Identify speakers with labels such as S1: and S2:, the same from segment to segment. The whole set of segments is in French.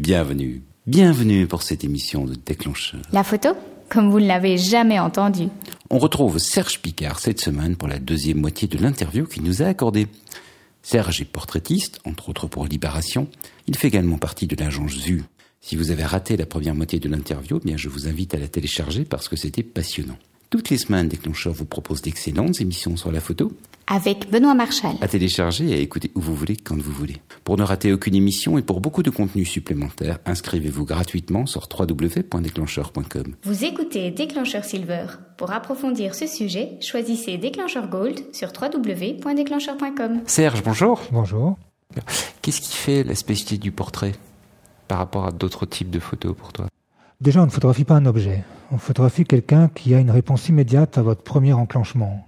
S1: Bienvenue, bienvenue pour cette émission de Déclencheur.
S2: La photo Comme vous ne l'avez jamais entendu.
S1: On retrouve Serge Picard cette semaine pour la deuxième moitié de l'interview qu'il nous a accordée. Serge est portraitiste, entre autres pour Libération. Il fait également partie de l'agence Vue. Si vous avez raté la première moitié de l'interview, eh bien je vous invite à la télécharger parce que c'était passionnant. Toutes les semaines, Déclencheur vous propose d'excellentes émissions sur la photo
S2: Avec Benoît Marchal.
S1: à télécharger et à écouter où vous voulez, quand vous voulez. Pour ne rater aucune émission et pour beaucoup de contenus supplémentaires, inscrivez-vous gratuitement sur www.déclencheur.com.
S2: Vous écoutez Déclencheur Silver. Pour approfondir ce sujet, choisissez Déclencheur Gold sur www.déclencheur.com.
S1: Serge, bonjour.
S3: Bonjour.
S1: Qu'est-ce qui fait la spécificité du portrait par rapport à d'autres types de photos pour toi?
S3: Déjà, on ne photographie pas un objet. On photographie quelqu'un qui a une réponse immédiate à votre premier enclenchement,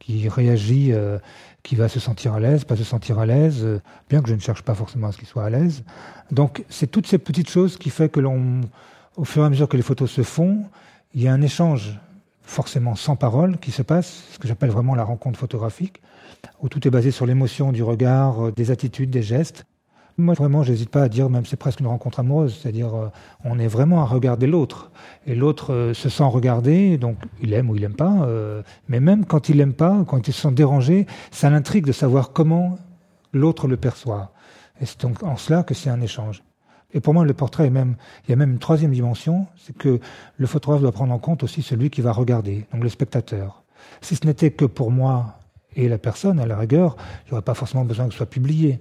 S3: qui réagit, euh, qui va se sentir à l'aise, pas se sentir à l'aise, euh, bien que je ne cherche pas forcément à ce qu'il soit à l'aise. Donc, c'est toutes ces petites choses qui fait que l'on, au fur et à mesure que les photos se font, il y a un échange forcément sans parole qui se passe, ce que j'appelle vraiment la rencontre photographique, où tout est basé sur l'émotion du regard, euh, des attitudes, des gestes. Moi, vraiment, j'hésite pas à dire, même c'est presque une rencontre amoureuse, c'est-à-dire euh, on est vraiment à regarder l'autre, et l'autre euh, se sent regardé, donc il aime ou il aime pas, euh, mais même quand il aime pas, quand il se sent dérangé, ça l'intrigue de savoir comment l'autre le perçoit. Et c'est donc en cela que c'est un échange. Et pour moi, le portrait est même, il y a même une troisième dimension, c'est que le photographe doit prendre en compte aussi celui qui va regarder, donc le spectateur. Si ce n'était que pour moi et la personne, à la rigueur, il n'y aurait pas forcément besoin que ce soit publié.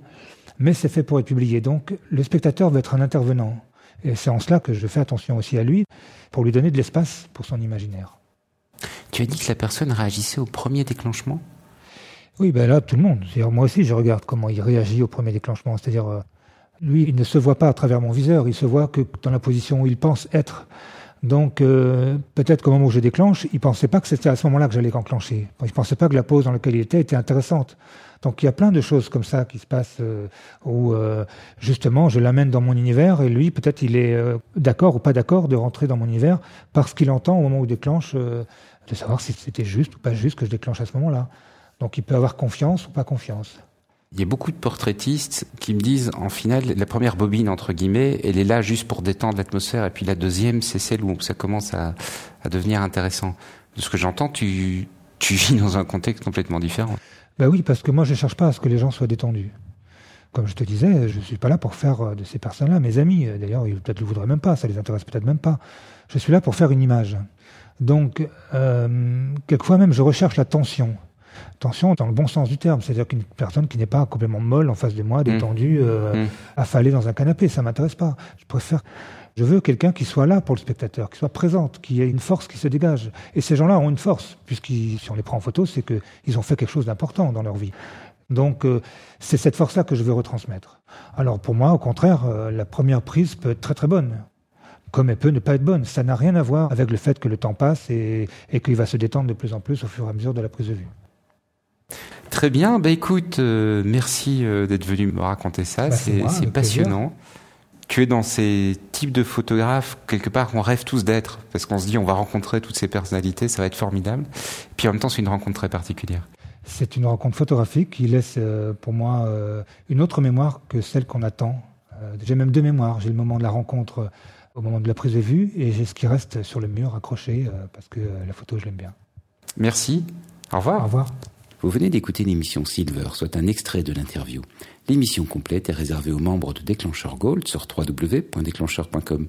S3: Mais c'est fait pour être publié. Donc, le spectateur va être un intervenant. Et c'est en cela que je fais attention aussi à lui, pour lui donner de l'espace pour son imaginaire.
S1: Tu as dit que la personne réagissait au premier déclenchement?
S3: Oui, ben là, tout le monde. Moi aussi, je regarde comment il réagit au premier déclenchement. C'est-à-dire, euh, lui, il ne se voit pas à travers mon viseur, il se voit que dans la position où il pense être. Donc, euh, peut-être qu'au moment où je déclenche, il pensait pas que c'était à ce moment-là que j'allais enclencher. Il pensait pas que la pose dans laquelle il était était intéressante. Donc, il y a plein de choses comme ça qui se passent euh, où, euh, justement, je l'amène dans mon univers et lui, peut-être, il est euh, d'accord ou pas d'accord de rentrer dans mon univers parce qu'il entend au moment où il déclenche, euh, de savoir si c'était juste ou pas juste que je déclenche à ce moment-là. Donc, il peut avoir confiance ou pas confiance.
S1: Il y a beaucoup de portraitistes qui me disent, en finale, la première bobine, entre guillemets, elle est là juste pour détendre l'atmosphère, et puis la deuxième, c'est celle où ça commence à, devenir intéressant. De ce que j'entends, tu, vis dans un contexte complètement différent.
S3: Ben oui, parce que moi, je ne cherche pas à ce que les gens soient détendus. Comme je te disais, je ne suis pas là pour faire euh, de ces personnes-là mes amis. D'ailleurs, ils peut-être le voudraient même pas, ça les intéresse peut-être même pas. Je suis là pour faire une image. Donc, euh, quelquefois même, je recherche la tension. Tension dans le bon sens du terme, c'est-à-dire qu'une personne qui n'est pas complètement molle en face de moi, détendue, euh,
S1: Mm.
S3: affalée dans un canapé, ça m'intéresse pas. Je préfère, je veux quelqu'un qui soit là pour le spectateur, qui soit présente, qui ait une force qui se dégage. Et ces gens-là ont une force, puisqu'ils, si on les prend en photo, c'est qu'ils ont fait quelque chose d'important dans leur vie. Donc, euh, c'est cette force-là que je veux retransmettre. Alors, pour moi, au contraire, euh, la première prise peut être très très bonne comme elle peut ne pas être bonne. Ça n'a rien à voir avec le fait que le temps passe et, et qu'il va se détendre de plus en plus au fur et à mesure de la prise de vue.
S1: Très bien, bah écoute, euh, merci euh, d'être venu me raconter ça,
S3: Bah, c'est
S1: passionnant. Tu es dans ces types de photographes, quelque part, on rêve tous d'être, parce qu'on se dit on va rencontrer toutes ces personnalités, ça va être formidable. Puis en même temps, c'est une rencontre très particulière.
S3: C'est une rencontre photographique qui laisse euh, pour moi euh, une autre mémoire que celle qu'on attend. Euh, j'ai même deux mémoires. J'ai le moment de la rencontre au moment de la prise de vue et j'ai ce qui reste sur le mur accroché parce que la photo, je l'aime bien.
S1: Merci, au revoir.
S3: Au revoir.
S1: Vous venez d'écouter l'émission Silver, soit un extrait de l'interview. L'émission complète est réservée aux membres de Déclencheur Gold sur www.déclencheur.com.